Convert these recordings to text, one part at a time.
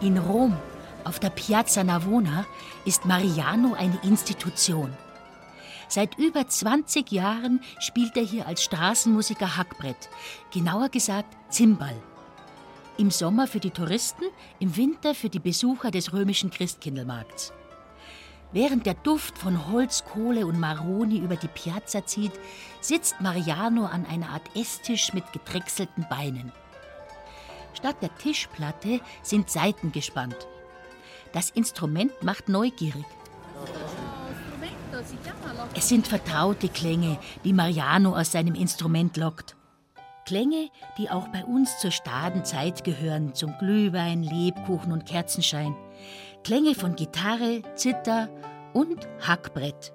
In Rom, auf der Piazza Navona, ist Mariano eine Institution. Seit über 20 Jahren spielt er hier als Straßenmusiker Hackbrett, genauer gesagt Zimbal. Im Sommer für die Touristen, im Winter für die Besucher des römischen Christkindlmarkts. Während der Duft von Holz, Kohle und Maroni über die Piazza zieht, sitzt Mariano an einer Art Esstisch mit gedrechselten Beinen. Statt der Tischplatte sind Saiten gespannt. Das Instrument macht neugierig. Es sind vertraute Klänge, die Mariano aus seinem Instrument lockt. Klänge, die auch bei uns zur Stadenzeit gehören, zum Glühwein, Lebkuchen und Kerzenschein. Klänge von Gitarre, Zither und Hackbrett.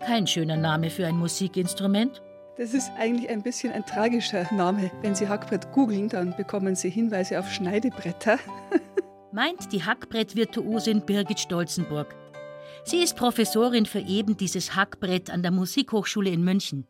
Kein schöner Name für ein Musikinstrument. Das ist eigentlich ein bisschen ein tragischer Name. Wenn Sie Hackbrett googeln, dann bekommen Sie Hinweise auf Schneidebretter. Meint die Hackbrett-Virtuosin Birgit Stolzenburg. Sie ist Professorin für eben dieses Hackbrett an der Musikhochschule in München.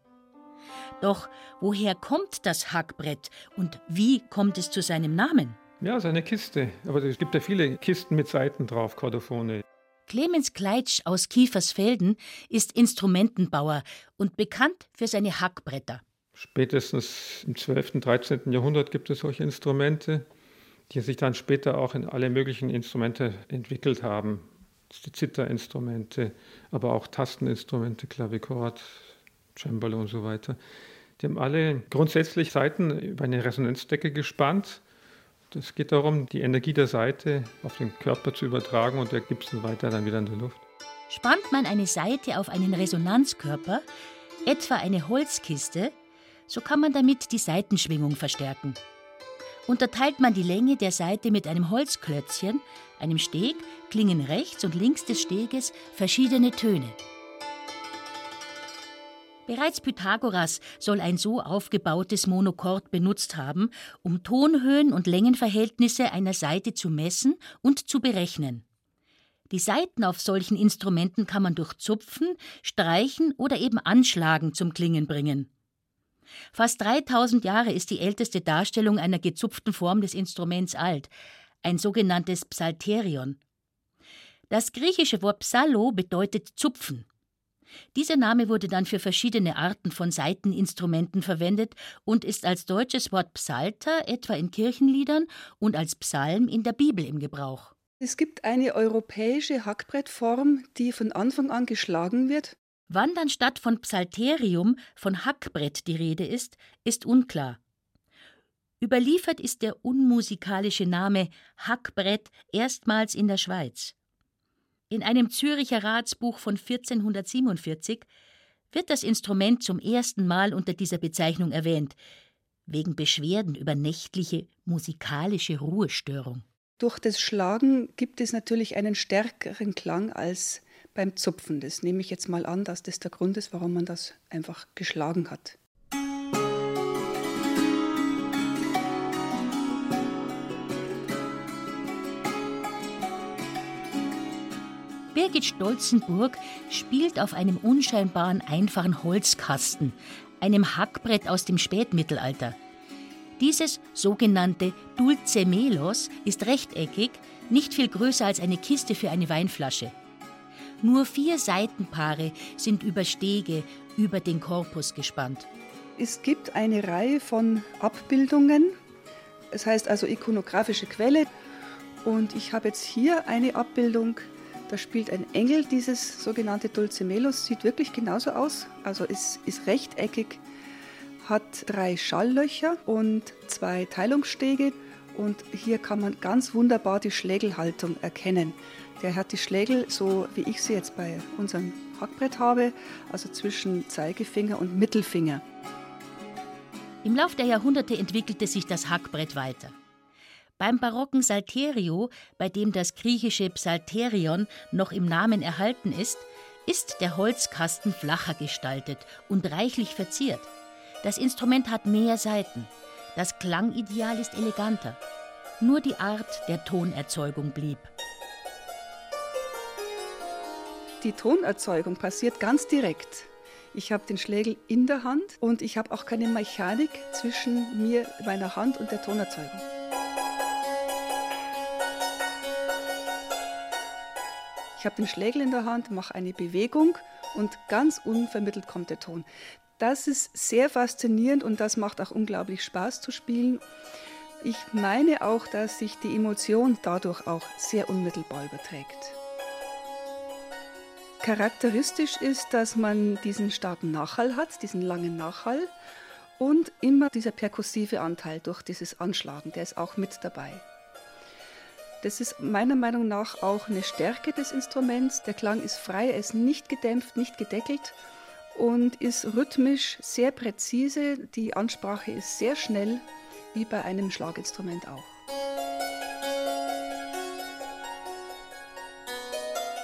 Doch woher kommt das Hackbrett und wie kommt es zu seinem Namen? Ja, seine Kiste. Aber es gibt ja viele Kisten mit Saiten drauf, Kordophone. Clemens Kleitsch aus Kiefersfelden ist Instrumentenbauer und bekannt für seine Hackbretter. Spätestens im 12., und 13. Jahrhundert gibt es solche Instrumente, die sich dann später auch in alle möglichen Instrumente entwickelt haben. Die Zitterinstrumente, aber auch Tasteninstrumente, Klavichord, Cembalo und so weiter. Die haben alle grundsätzlich Saiten über eine Resonanzdecke gespannt es geht darum, die Energie der Saite auf den Körper zu übertragen und der gibt es weiter dann wieder in die Luft. Spannt man eine Saite auf einen Resonanzkörper, etwa eine Holzkiste, so kann man damit die Saitenschwingung verstärken. Unterteilt man die Länge der Saite mit einem Holzklötzchen, einem Steg, klingen rechts und links des Steges verschiedene Töne. Bereits Pythagoras soll ein so aufgebautes Monochord benutzt haben, um Tonhöhen und Längenverhältnisse einer Saite zu messen und zu berechnen. Die Saiten auf solchen Instrumenten kann man durch Zupfen, Streichen oder eben Anschlagen zum Klingen bringen. Fast 3000 Jahre ist die älteste Darstellung einer gezupften Form des Instruments alt, ein sogenanntes Psalterion. Das griechische Wort Psallo bedeutet Zupfen. Dieser Name wurde dann für verschiedene Arten von Saiteninstrumenten verwendet und ist als deutsches Wort Psalter etwa in Kirchenliedern und als Psalm in der Bibel im Gebrauch. Es gibt eine europäische Hackbrettform, die von Anfang an geschlagen wird. Wann dann statt von Psalterium von Hackbrett die Rede ist, ist unklar. Überliefert ist der unmusikalische Name Hackbrett erstmals in der Schweiz. In einem Züricher Ratsbuch von 1447 wird das Instrument zum ersten Mal unter dieser Bezeichnung erwähnt, wegen Beschwerden über nächtliche musikalische Ruhestörung. Durch das Schlagen gibt es natürlich einen stärkeren Klang als beim Zupfen. Das nehme ich jetzt mal an, dass das der Grund ist, warum man das einfach geschlagen hat. Birgit Stolzenburg spielt auf einem unscheinbaren einfachen Holzkasten, einem Hackbrett aus dem Spätmittelalter. Dieses sogenannte Dulce Melos ist rechteckig, nicht viel größer als eine Kiste für eine Weinflasche. Nur vier Seitenpaare sind über Stege über den Korpus gespannt. Es gibt eine Reihe von Abbildungen, es heißt also ikonografische Quelle. Und ich habe jetzt hier eine Abbildung da spielt ein Engel dieses sogenannte Dulcemelos, sieht wirklich genauso aus. Also es ist rechteckig, hat drei Schalllöcher und zwei Teilungsstege. Und hier kann man ganz wunderbar die Schlägelhaltung erkennen. Der hat die Schlägel, so wie ich sie jetzt bei unserem Hackbrett habe, also zwischen Zeigefinger und Mittelfinger. Im Lauf der Jahrhunderte entwickelte sich das Hackbrett weiter. Beim barocken Salterio, bei dem das griechische Psalterion noch im Namen erhalten ist, ist der Holzkasten flacher gestaltet und reichlich verziert. Das Instrument hat mehr Saiten. Das Klangideal ist eleganter. Nur die Art der Tonerzeugung blieb. Die Tonerzeugung passiert ganz direkt. Ich habe den Schlägel in der Hand und ich habe auch keine Mechanik zwischen mir, meiner Hand und der Tonerzeugung. Ich habe den Schlägel in der Hand, mache eine Bewegung und ganz unvermittelt kommt der Ton. Das ist sehr faszinierend und das macht auch unglaublich Spaß zu spielen. Ich meine auch, dass sich die Emotion dadurch auch sehr unmittelbar überträgt. Charakteristisch ist, dass man diesen starken Nachhall hat, diesen langen Nachhall und immer dieser perkussive Anteil durch dieses Anschlagen, der ist auch mit dabei. Das ist meiner Meinung nach auch eine Stärke des Instruments. Der Klang ist frei, er ist nicht gedämpft, nicht gedeckelt und ist rhythmisch sehr präzise. Die Ansprache ist sehr schnell, wie bei einem Schlaginstrument auch.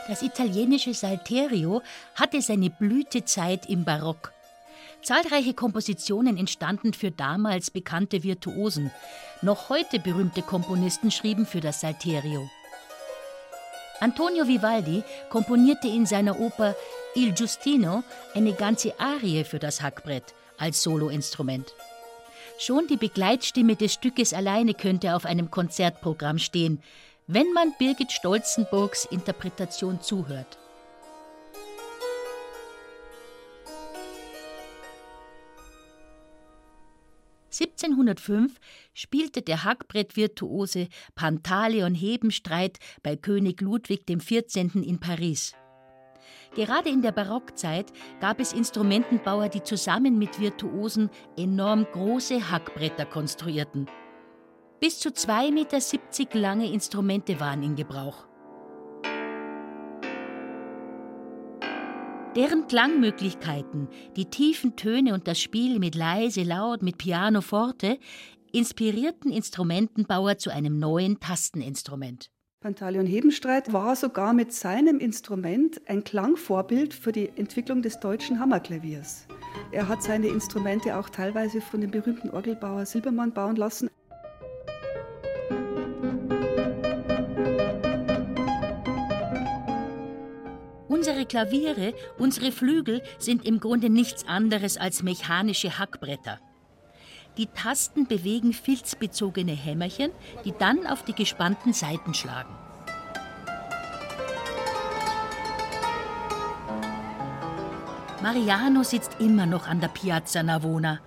Das italienische Salterio hatte seine Blütezeit im Barock. Zahlreiche Kompositionen entstanden für damals bekannte Virtuosen. Noch heute berühmte Komponisten schrieben für das Salterio. Antonio Vivaldi komponierte in seiner Oper Il Giustino eine ganze Arie für das Hackbrett als Soloinstrument. Schon die Begleitstimme des Stückes alleine könnte auf einem Konzertprogramm stehen, wenn man Birgit Stolzenburgs Interpretation zuhört. (1705) spielte der Hackbrettvirtuose Pantaleon Hebenstreit bei König Ludwig XIV. in Paris. Gerade in der Barockzeit gab es Instrumentenbauer, die zusammen mit Virtuosen enorm große Hackbretter konstruierten. Bis zu 2,70 Meter lange Instrumente waren in Gebrauch. Deren Klangmöglichkeiten, die tiefen Töne und das Spiel mit leise, laut, mit Piano forte, inspirierten Instrumentenbauer zu einem neuen Tasteninstrument. Pantaleon Hebenstreit war sogar mit seinem Instrument ein Klangvorbild für die Entwicklung des deutschen Hammerklaviers. Er hat seine Instrumente auch teilweise von dem berühmten Orgelbauer Silbermann bauen lassen. Unsere Klaviere, unsere Flügel sind im Grunde nichts anderes als mechanische Hackbretter. Die Tasten bewegen filzbezogene Hämmerchen, die dann auf die gespannten Saiten schlagen. Mariano sitzt immer noch an der Piazza Navona.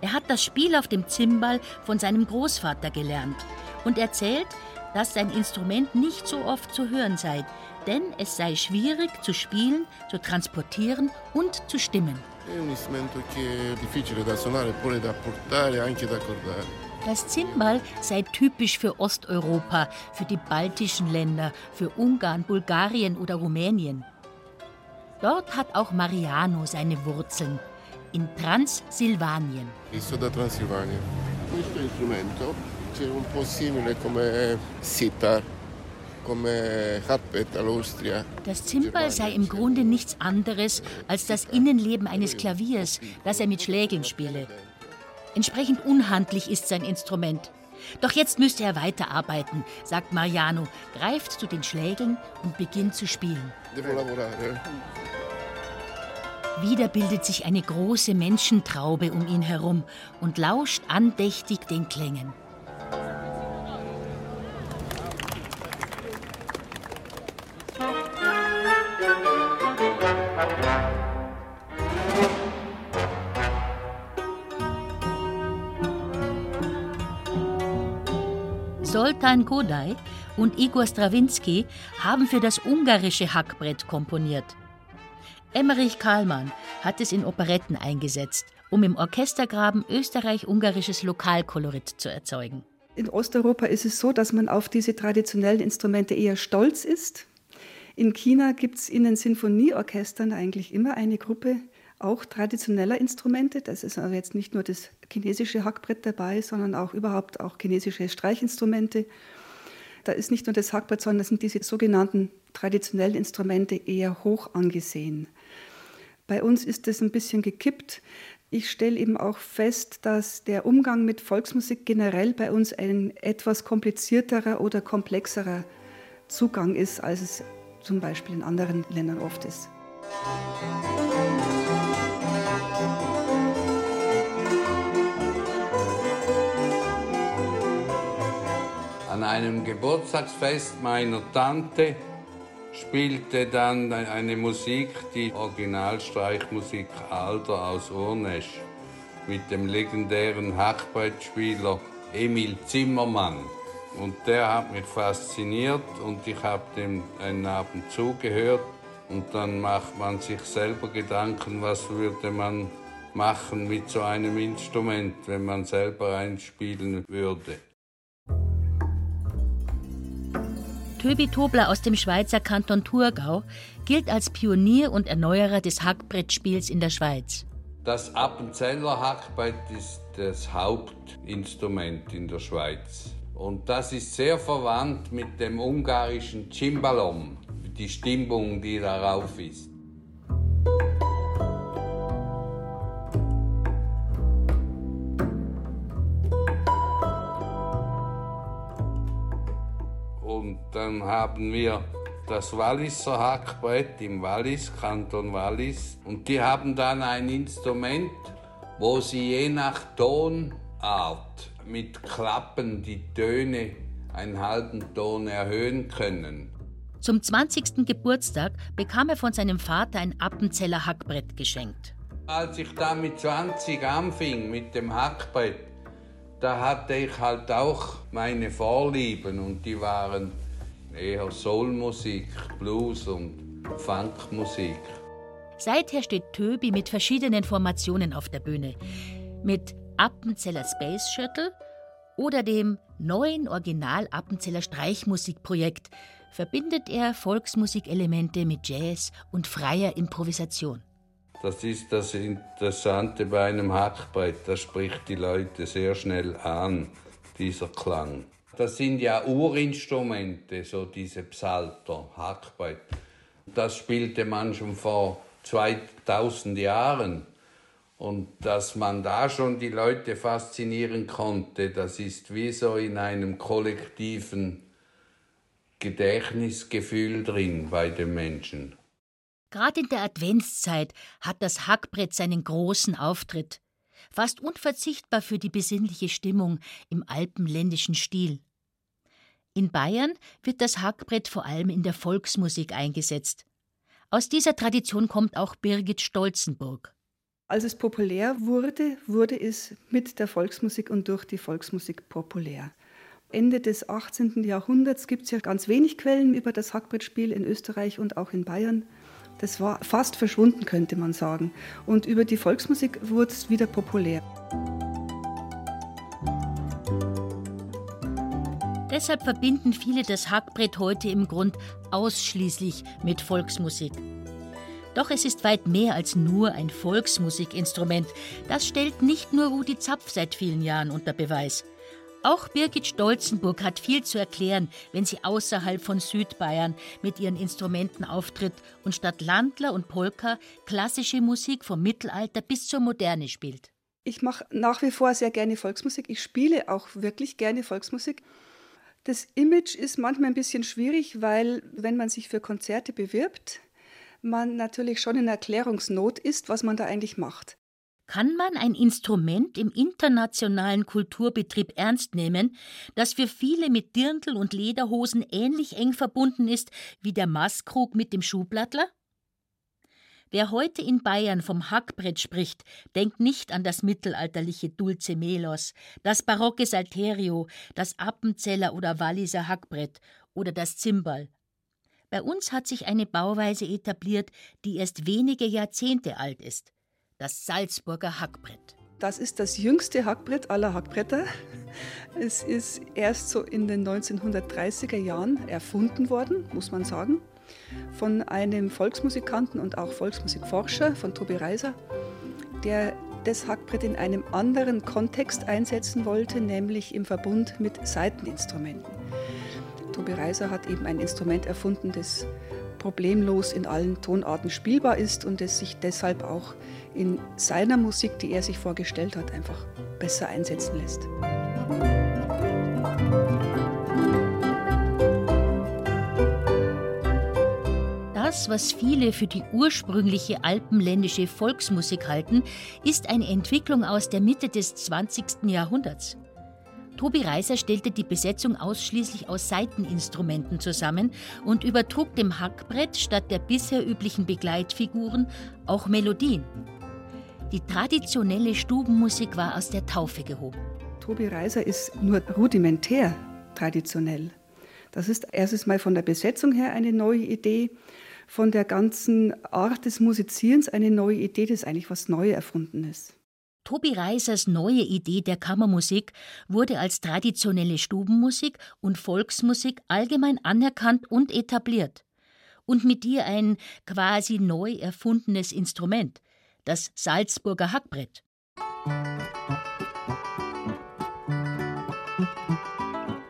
Er hat das Spiel auf dem Zimbal von seinem Großvater gelernt und erzählt, dass sein Instrument nicht so oft zu hören sei, denn es sei schwierig zu spielen, zu transportieren und zu stimmen. Das Zimbal sei typisch für Osteuropa, für die baltischen Länder, für Ungarn, Bulgarien oder Rumänien. Dort hat auch Mariano seine Wurzeln, in Transsilvanien. Ich da Transsilvanien. Questo strumento è un po' simile come sitar. Das Zimbal sei im Grunde nichts anderes als das Innenleben eines Klaviers, das er mit Schlägeln spiele. Entsprechend unhandlich ist sein Instrument. Doch jetzt müsste er weiterarbeiten, sagt Mariano, greift zu den Schlägeln und beginnt zu spielen. Wieder bildet sich eine große Menschentraube um ihn herum und lauscht andächtig den Klängen. Zoltan Kodai und Igor Strawinski haben für das ungarische Hackbrett komponiert. Emmerich Karlmann hat es in Operetten eingesetzt, um im Orchestergraben österreich-ungarisches Lokalkolorit zu erzeugen. In Osteuropa ist es so, dass man auf diese traditionellen Instrumente eher stolz ist. In China gibt es in den Sinfonieorchestern eigentlich immer eine Gruppe auch traditioneller Instrumente. Das ist also jetzt nicht nur das chinesische Hackbrett dabei, sondern auch überhaupt auch chinesische Streichinstrumente. Da ist nicht nur das Hackbrett, sondern sind diese sogenannten traditionellen Instrumente eher hoch angesehen. Bei uns ist das ein bisschen gekippt. Ich stelle eben auch fest, dass der Umgang mit Volksmusik generell bei uns ein etwas komplizierterer oder komplexerer Zugang ist, als es zum Beispiel in anderen Ländern oft ist. An einem Geburtstagsfest meiner Tante spielte dann eine Musik, die Originalstreichmusik Alter aus Urnesch mit dem legendären Hackbrettspieler Emil Zimmermann. Und der hat mich fasziniert und ich habe dem einen Abend zugehört. Und dann macht man sich selber Gedanken, was würde man machen mit so einem Instrument, wenn man selber einspielen würde. Töbi Tobler aus dem Schweizer Kanton Thurgau gilt als Pionier und Erneuerer des Hackbrettspiels in der Schweiz. Das Appenzeller Hackbrett ist das Hauptinstrument in der Schweiz. Und das ist sehr verwandt mit dem ungarischen Cimbalom, die Stimmung, die darauf ist. Dann haben wir das Walliser Hackbrett im Wallis, Kanton Wallis. Und die haben dann ein Instrument, wo sie je nach Tonart mit Klappen die Töne einen halben Ton erhöhen können. Zum 20. Geburtstag bekam er von seinem Vater ein Appenzeller Hackbrett geschenkt. Als ich da mit 20 anfing mit dem Hackbrett, da hatte ich halt auch meine Vorlieben und die waren eher Soulmusik, Blues und Funkmusik. Seither steht Töbi mit verschiedenen Formationen auf der Bühne. Mit Appenzeller Space Shuttle oder dem neuen Original Appenzeller Streichmusikprojekt verbindet er Volksmusikelemente mit Jazz und freier Improvisation. Das ist das Interessante bei einem Hackbrett, das spricht die Leute sehr schnell an, dieser Klang. Das sind ja Urinstrumente, so diese Psalter, Hackbrett. Das spielte man schon vor 2000 Jahren. Und dass man da schon die Leute faszinieren konnte, das ist wie so in einem kollektiven Gedächtnisgefühl drin bei den Menschen. Gerade in der Adventszeit hat das Hackbrett seinen großen Auftritt, fast unverzichtbar für die besinnliche Stimmung im alpenländischen Stil. In Bayern wird das Hackbrett vor allem in der Volksmusik eingesetzt. Aus dieser Tradition kommt auch Birgit Stolzenburg. Als es populär wurde, wurde es mit der Volksmusik und durch die Volksmusik populär. Ende des 18. Jahrhunderts gibt es ja ganz wenig Quellen über das Hackbrettspiel in Österreich und auch in Bayern. Das war fast verschwunden, könnte man sagen. Und über die Volksmusik wurde es wieder populär. Deshalb verbinden viele das Hackbrett heute im Grund ausschließlich mit Volksmusik. Doch es ist weit mehr als nur ein Volksmusikinstrument. Das stellt nicht nur Rudi Zapf seit vielen Jahren unter Beweis. Auch Birgit Stolzenburg hat viel zu erklären, wenn sie außerhalb von Südbayern mit ihren Instrumenten auftritt und statt Landler und Polka klassische Musik vom Mittelalter bis zur Moderne spielt. Ich mache nach wie vor sehr gerne Volksmusik. Ich spiele auch wirklich gerne Volksmusik. Das Image ist manchmal ein bisschen schwierig, weil wenn man sich für Konzerte bewirbt, man natürlich schon in Erklärungsnot ist, was man da eigentlich macht. Kann man ein Instrument im internationalen Kulturbetrieb ernst nehmen, das für viele mit Dirndl und Lederhosen ähnlich eng verbunden ist wie der Maßkrug mit dem Schuhblattler? Wer heute in Bayern vom Hackbrett spricht, denkt nicht an das mittelalterliche Dulce Melos, das barocke Salterio, das Appenzeller oder Walliser Hackbrett oder das Zimbal. Bei uns hat sich eine Bauweise etabliert, die erst wenige Jahrzehnte alt ist. Das Salzburger Hackbrett. Das ist das jüngste Hackbrett aller Hackbretter. Es ist erst so in den 1930er Jahren erfunden worden, muss man sagen von einem Volksmusikanten und auch Volksmusikforscher, von Tobi Reiser, der das Hackbrett in einem anderen Kontext einsetzen wollte, nämlich im Verbund mit Saiteninstrumenten. Tobi Reiser hat eben ein Instrument erfunden, das problemlos in allen Tonarten spielbar ist und es sich deshalb auch in seiner Musik, die er sich vorgestellt hat, einfach besser einsetzen lässt. Das, was viele für die ursprüngliche alpenländische Volksmusik halten, ist eine Entwicklung aus der Mitte des 20. Jahrhunderts. Tobi Reiser stellte die Besetzung ausschließlich aus Saiteninstrumenten zusammen und übertrug dem Hackbrett statt der bisher üblichen Begleitfiguren auch Melodien. Die traditionelle Stubenmusik war aus der Taufe gehoben. Tobi Reiser ist nur rudimentär traditionell. Das ist erstes Mal von der Besetzung her eine neue Idee, von der ganzen Art des Musizierens eine neue Idee, das eigentlich was Neues erfunden ist. Tobi Reisers neue Idee der Kammermusik wurde als traditionelle Stubenmusik und Volksmusik allgemein anerkannt und etabliert. Und mit ihr ein quasi neu erfundenes Instrument, das Salzburger Hackbrett.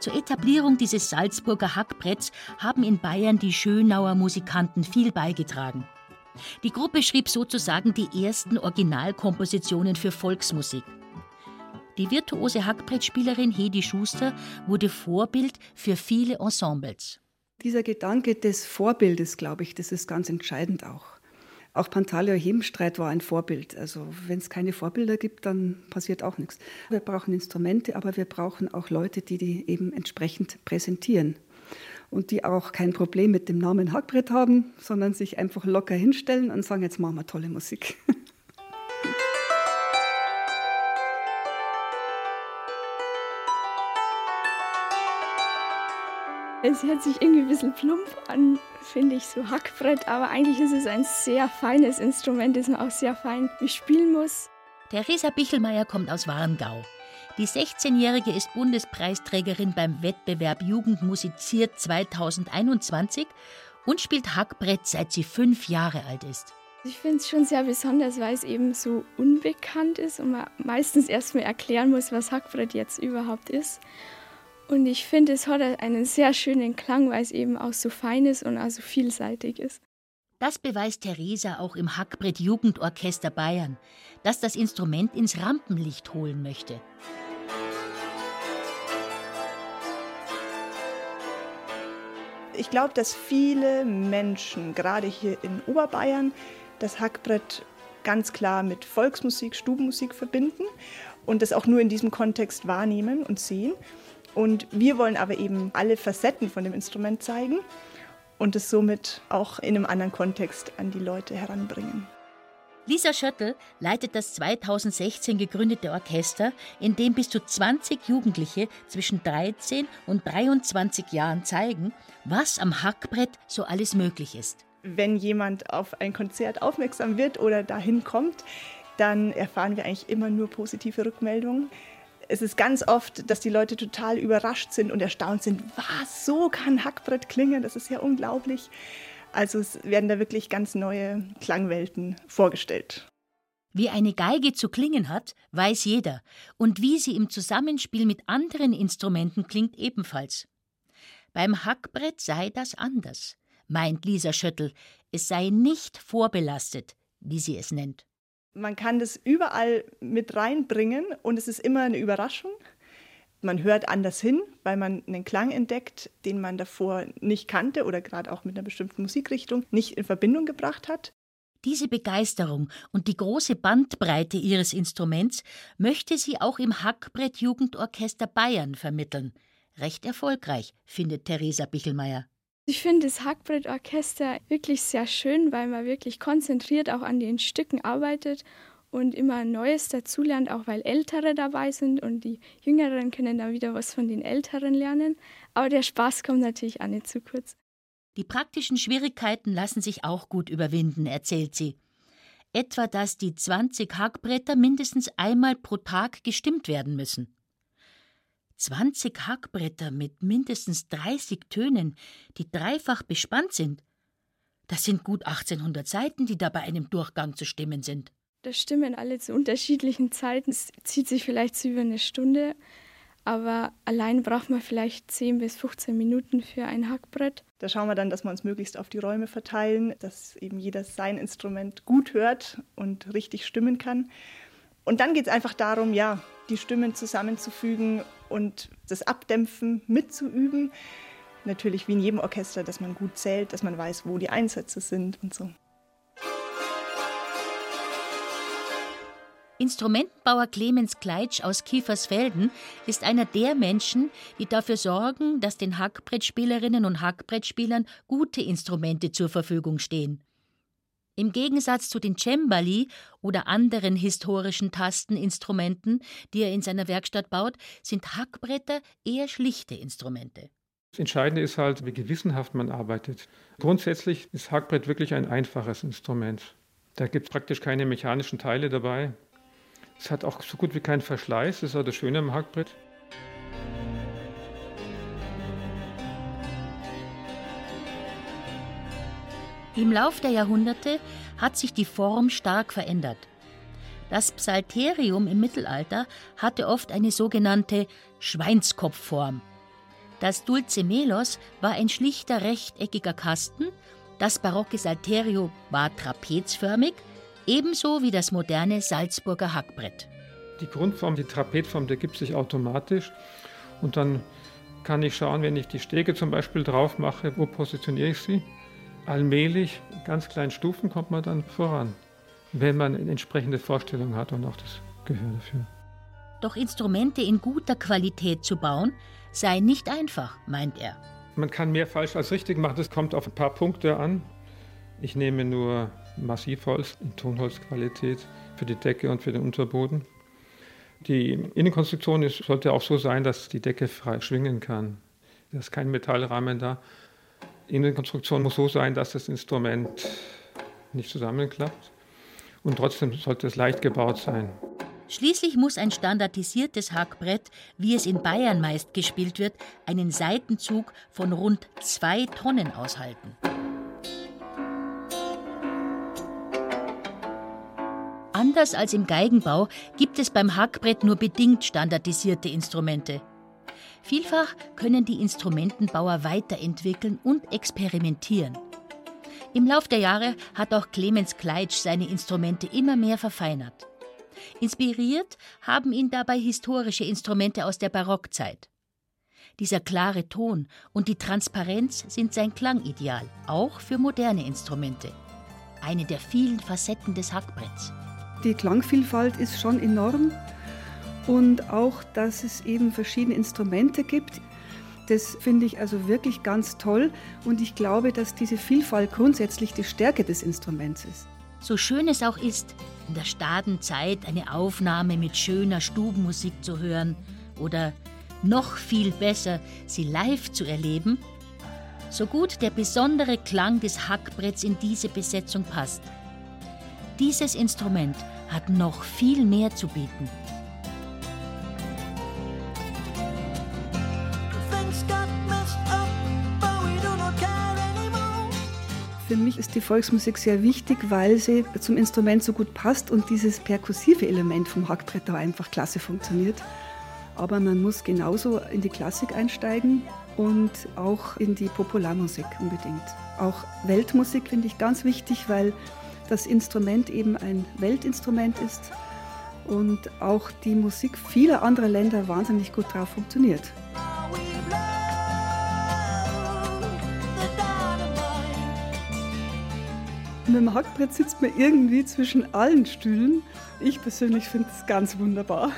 Zur Etablierung dieses Salzburger Hackbretts haben in Bayern die Schönauer Musikanten viel beigetragen. Die Gruppe schrieb sozusagen die ersten Originalkompositionen für Volksmusik. Die virtuose Hackbrettspielerin Hedi Schuster wurde Vorbild für viele Ensembles. Dieser Gedanke des Vorbildes, glaube ich, das ist ganz entscheidend auch. Auch Pantaleon Hebenstreit war ein Vorbild. Also wenn es keine Vorbilder gibt, dann passiert auch nichts. Wir brauchen Instrumente, aber wir brauchen auch Leute, die die eben entsprechend präsentieren. Und die auch kein Problem mit dem Namen Hackbrett haben, sondern sich einfach locker hinstellen und sagen, jetzt machen wir tolle Musik. Es hört sich irgendwie ein bisschen plump an, finde ich, so Hackbrett, aber eigentlich ist es ein sehr feines Instrument, das man auch sehr fein bespielen muss. Theresa Bichelmeier kommt aus Warngau. Die 16-Jährige ist Bundespreisträgerin beim Wettbewerb Jugend musiziert 2021 und spielt Hackbrett seit sie fünf Jahre alt ist. Ich finde es schon sehr besonders, weil es eben so unbekannt ist und man meistens erstmal erklären muss, was Hackbrett jetzt überhaupt ist. Und ich finde, es hat einen sehr schönen Klang, weil es eben auch so fein ist und auch so vielseitig ist. Das beweist Theresa auch im Hackbrett Jugendorchester Bayern, das das Instrument ins Rampenlicht holen möchte. Ich glaube, dass viele Menschen, gerade hier in Oberbayern, das Hackbrett ganz klar mit Volksmusik, Stubenmusik verbinden und das auch nur in diesem Kontext wahrnehmen und sehen. Und wir wollen aber eben alle Facetten von dem Instrument zeigen und es somit auch in einem anderen Kontext an die Leute heranbringen. Lisa Schöttl leitet das 2016 gegründete Orchester, in dem bis zu 20 Jugendliche zwischen 13 und 23 Jahren zeigen, was am Hackbrett so alles möglich ist. Wenn jemand auf ein Konzert aufmerksam wird oder dahin kommt, dann erfahren wir eigentlich immer nur positive Rückmeldungen es ist ganz oft, dass die Leute total überrascht sind und erstaunt sind, was, so kann Hackbrett klingen, das ist ja unglaublich. Also es werden da wirklich ganz neue Klangwelten vorgestellt. Wie eine Geige zu klingen hat, weiß jeder, und wie sie im Zusammenspiel mit anderen Instrumenten klingt ebenfalls. Beim Hackbrett sei das anders, meint Lisa Schöttl, es sei nicht vorbelastet, wie sie es nennt. Man kann das überall mit reinbringen und es ist immer eine Überraschung. Man hört anders hin, weil man einen Klang entdeckt, den man davor nicht kannte oder gerade auch mit einer bestimmten Musikrichtung nicht in Verbindung gebracht hat. Diese Begeisterung und die große Bandbreite ihres Instruments möchte sie auch im Hackbrett Jugendorchester Bayern vermitteln. Recht erfolgreich, findet Theresa Bichelmeier. Ich finde das Hackbrettorchester wirklich sehr schön, weil man wirklich konzentriert auch an den Stücken arbeitet und immer Neues dazulernt, auch weil Ältere dabei sind und die Jüngeren können dann wieder was von den Älteren lernen. Aber der Spaß kommt natürlich auch nicht zu kurz. Die praktischen Schwierigkeiten lassen sich auch gut überwinden, erzählt sie. Etwa, dass die 20 Hackbretter mindestens einmal pro Tag gestimmt werden müssen. 20 Hackbretter mit mindestens 30 Tönen, die dreifach bespannt sind. Das sind gut 1800 Seiten, die da bei einem Durchgang zu stimmen sind. Das stimmen alle zu unterschiedlichen Zeiten. Es zieht sich vielleicht zu über eine Stunde, aber allein braucht man vielleicht 10 bis 15 Minuten für ein Hackbrett. Da schauen wir dann, dass wir uns möglichst auf die Räume verteilen, dass eben jeder sein Instrument gut hört und richtig stimmen kann. Und dann geht es einfach darum, ja, die Stimmen zusammenzufügen und das Abdämpfen mitzuüben. Natürlich wie in jedem Orchester, dass man gut zählt, dass man weiß, wo die Einsätze sind und so. Instrumentenbauer Clemens Kleitsch aus Kiefersfelden ist einer der Menschen, die dafür sorgen, dass den Hackbrettspielerinnen und Hackbrettspielern gute Instrumente zur Verfügung stehen. Im Gegensatz zu den Cembali oder anderen historischen Tasteninstrumenten, die er in seiner Werkstatt baut, sind Hackbretter eher schlichte Instrumente. Das Entscheidende ist halt, wie gewissenhaft man arbeitet. Grundsätzlich ist Hackbrett wirklich ein einfaches Instrument. Da gibt es praktisch keine mechanischen Teile dabei. Es hat auch so gut wie keinen Verschleiß, das ist auch das Schöne am Hackbrett. Im Lauf der Jahrhunderte hat sich die Form stark verändert. Das Psalterium im Mittelalter hatte oft eine sogenannte Schweinskopfform. Das Dulcemelos war ein schlichter rechteckiger Kasten, das barocke Salterio war trapezförmig ebenso wie das moderne Salzburger Hackbrett. Die Grundform, die Trapezform, die gibt sich automatisch und dann kann ich schauen, wenn ich die Stege zum Beispiel drauf mache, wo positioniere ich sie. Allmählich, ganz kleinen Stufen kommt man dann voran, wenn man eine entsprechende Vorstellung hat und auch das Gehör dafür. Doch Instrumente in guter Qualität zu bauen, sei nicht einfach, meint er. Man kann mehr falsch als richtig machen, das kommt auf ein paar Punkte an. Ich nehme nur Massivholz in Tonholzqualität für die Decke und für den Unterboden. Die Innenkonstruktion ist, sollte auch so sein, dass die Decke frei schwingen kann. Da ist kein Metallrahmen da. Die Innenkonstruktion muss so sein, dass das Instrument nicht zusammenklappt. Und trotzdem sollte es leicht gebaut sein. Schließlich muss ein standardisiertes Hackbrett, wie es in Bayern meist gespielt wird, einen Seitenzug von rund zwei Tonnen aushalten. Anders als im Geigenbau gibt es beim Hackbrett nur bedingt standardisierte Instrumente. Vielfach können die Instrumentenbauer weiterentwickeln und experimentieren. Im Lauf der Jahre hat auch Clemens Kleitsch seine Instrumente immer mehr verfeinert. Inspiriert haben ihn dabei historische Instrumente aus der Barockzeit. Dieser klare Ton und die Transparenz sind sein Klangideal, auch für moderne Instrumente. Eine der vielen Facetten des Hackbretts. Die Klangvielfalt ist schon enorm und auch, dass es eben verschiedene Instrumente gibt. Das finde ich also wirklich ganz toll und ich glaube, dass diese Vielfalt grundsätzlich die Stärke des Instruments ist. So schön es auch ist, in der Stadenzeit eine Aufnahme mit schöner Stubenmusik zu hören oder noch viel besser, sie live zu erleben, so gut der besondere Klang des Hackbretts in diese Besetzung passt. Dieses Instrument hat noch viel mehr zu bieten. Für mich ist die Volksmusik sehr wichtig, weil sie zum Instrument so gut passt und dieses perkussive Element vom Hackbrett da einfach klasse funktioniert. Aber man muss genauso in die Klassik einsteigen und auch in die Popularmusik unbedingt. Auch Weltmusik finde ich ganz wichtig, weil das Instrument eben ein Weltinstrument ist und auch die Musik vieler anderer Länder wahnsinnig gut drauf funktioniert. Mit dem Hackbrett sitzt man irgendwie zwischen allen Stühlen. Ich persönlich finde es ganz wunderbar.